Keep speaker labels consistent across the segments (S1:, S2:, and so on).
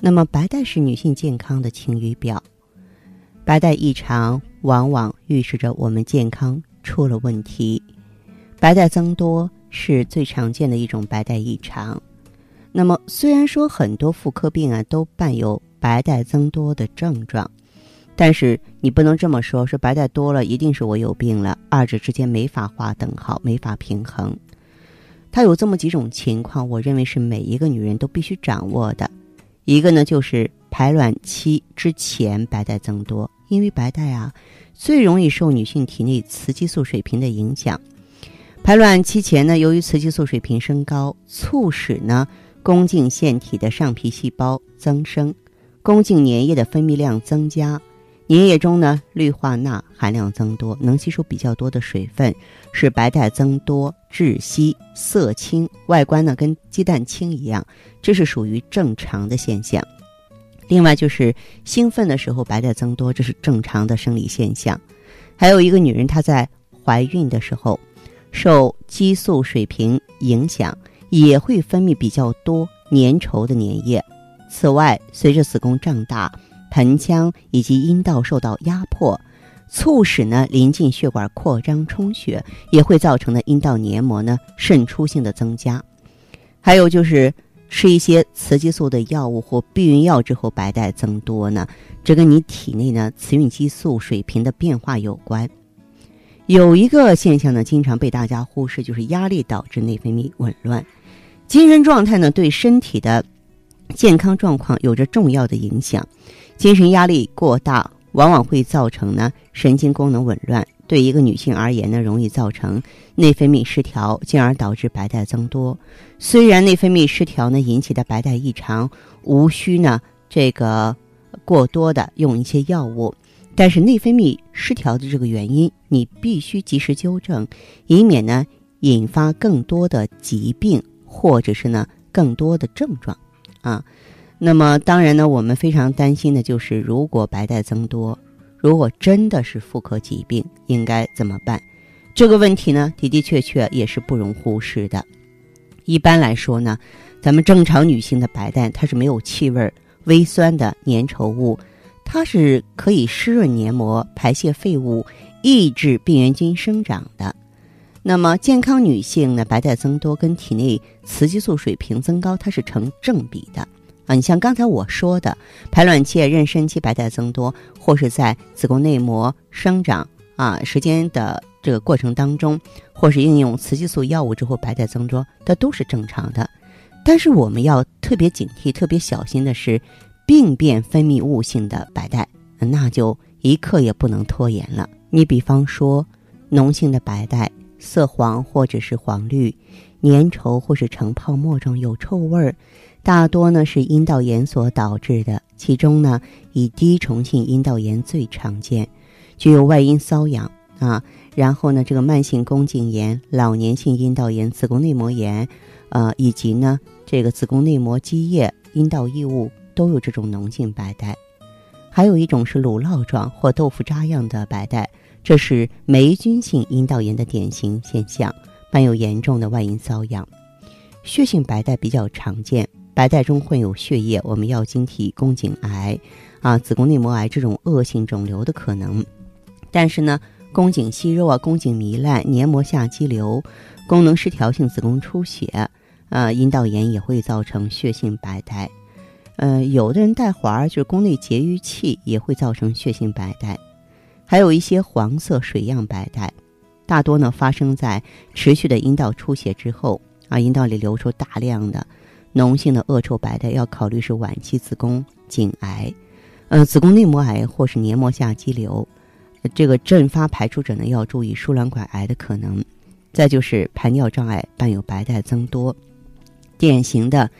S1: 那么，白带是女性健康的晴雨表，白带异常往往预示着我们健康出了问题。白带增多是最常见的一种白带异常。那么，虽然说很多妇科病啊都伴有白带增多的症状，但是你不能这么说，说白带多了一定是我有病了，二者之间没法划等号，没法平衡。它有这么几种情况，我认为是每一个女人都必须掌握的。一个呢，就是排卵期之前白带增多，因为白带啊最容易受女性体内雌激素水平的影响。排卵期前呢，由于雌激素水平升高，促使呢宫颈腺体的上皮细胞增生，宫颈粘液的分泌量增加。粘液中呢，氯化钠含量增多，能吸收比较多的水分，使白带增多、窒息、色青，外观呢跟鸡蛋清一样，这是属于正常的现象。另外就是兴奋的时候白带增多，这是正常的生理现象。还有一个女人她在怀孕的时候，受激素水平影响，也会分泌比较多粘稠的粘液。此外，随着子宫胀大。盆腔以及阴道受到压迫，促使呢临近血管扩张充血，也会造成的阴道黏膜呢渗出性的增加。还有就是吃一些雌激素的药物或避孕药之后白带增多呢，这跟你体内呢雌孕激素水平的变化有关。有一个现象呢，经常被大家忽视，就是压力导致内分泌紊乱。精神状态呢对身体的健康状况有着重要的影响。精神压力过大，往往会造成呢神经功能紊乱。对一个女性而言呢，容易造成内分泌失调，进而导致白带增多。虽然内分泌失调呢引起的白带异常无需呢这个过多的用一些药物，但是内分泌失调的这个原因，你必须及时纠正，以免呢引发更多的疾病或者是呢更多的症状啊。那么当然呢，我们非常担心的就是，如果白带增多，如果真的是妇科疾病，应该怎么办？这个问题呢，的的确确也是不容忽视的。一般来说呢，咱们正常女性的白带它是没有气味、微酸的粘稠物，它是可以湿润黏膜、排泄废物、抑制病原菌生长的。那么健康女性呢，白带增多跟体内雌激素水平增高，它是成正比的。啊，你像刚才我说的，排卵期、妊娠期白带增多，或是在子宫内膜生长啊时间的这个过程当中，或是应用雌激素药物之后白带增多，它都是正常的。但是我们要特别警惕、特别小心的是，病变分泌物性的白带，那就一刻也不能拖延了。你比方说，脓性的白带，色黄或者是黄绿，粘稠或是呈泡沫状，有臭味儿。大多呢是阴道炎所导致的，其中呢以滴虫性阴道炎最常见，具有外阴瘙痒啊，然后呢这个慢性宫颈炎、老年性阴道炎、子宫内膜炎，呃以及呢这个子宫内膜积液、阴道异物都有这种脓性白带，还有一种是乳酪状或豆腐渣样的白带，这是霉菌性阴道炎的典型现象，伴有严重的外阴瘙痒，血性白带比较常见。白带中混有血液，我们要晶体宫颈癌、啊子宫内膜癌这种恶性肿瘤的可能。但是呢，宫颈息肉啊、宫颈糜烂、黏膜下肌瘤、功能失调性子宫出血、呃阴道炎也会造成血性白带。呃，有的人带环就是宫内节育器也会造成血性白带。还有一些黄色水样白带，大多呢发生在持续的阴道出血之后啊，阴道里流出大量的。脓性的恶臭白带要考虑是晚期子宫颈癌，呃，子宫内膜癌或是黏膜下肌瘤。这个阵发排出者呢，要注意输卵管癌的可能。再就是排尿障碍伴有白带增多。典型的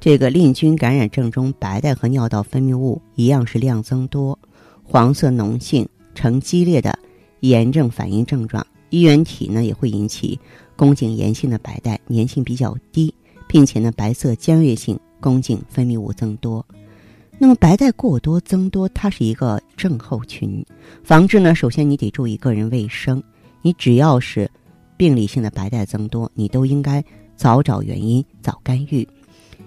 S1: 这个淋菌感染症中，白带和尿道分泌物一样是量增多，黄色脓性，呈激烈的炎症反应症状。衣原体呢也会引起宫颈炎性的白带，粘性比较低，并且呢白色尖锐性宫颈分泌物增多。那么白带过多增多，它是一个症候群。防治呢，首先你得注意个人卫生。你只要是病理性的白带增多，你都应该早找原因，早干预。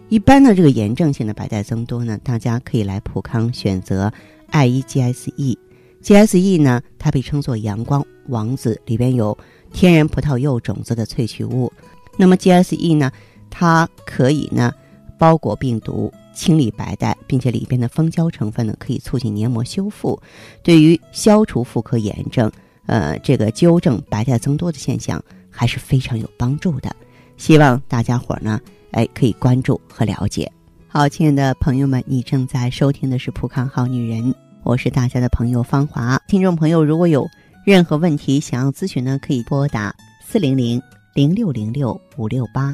S1: 一般的这个炎症性的白带增多呢，大家可以来普康选择艾依 GSE。GSE 呢，它被称作阳光王子，里边有天然葡萄柚种子的萃取物。那么 GSE 呢，它可以呢包裹病毒。清理白带，并且里边的蜂胶成分呢，可以促进黏膜修复，对于消除妇科炎症，呃，这个纠正白带增多的现象还是非常有帮助的。希望大家伙呢，哎，可以关注和了解。好，亲爱的朋友们，你正在收听的是《普康好女人》，我是大家的朋友芳华。听众朋友，如果有任何问题想要咨询呢，可以拨打四零零零六零六五六八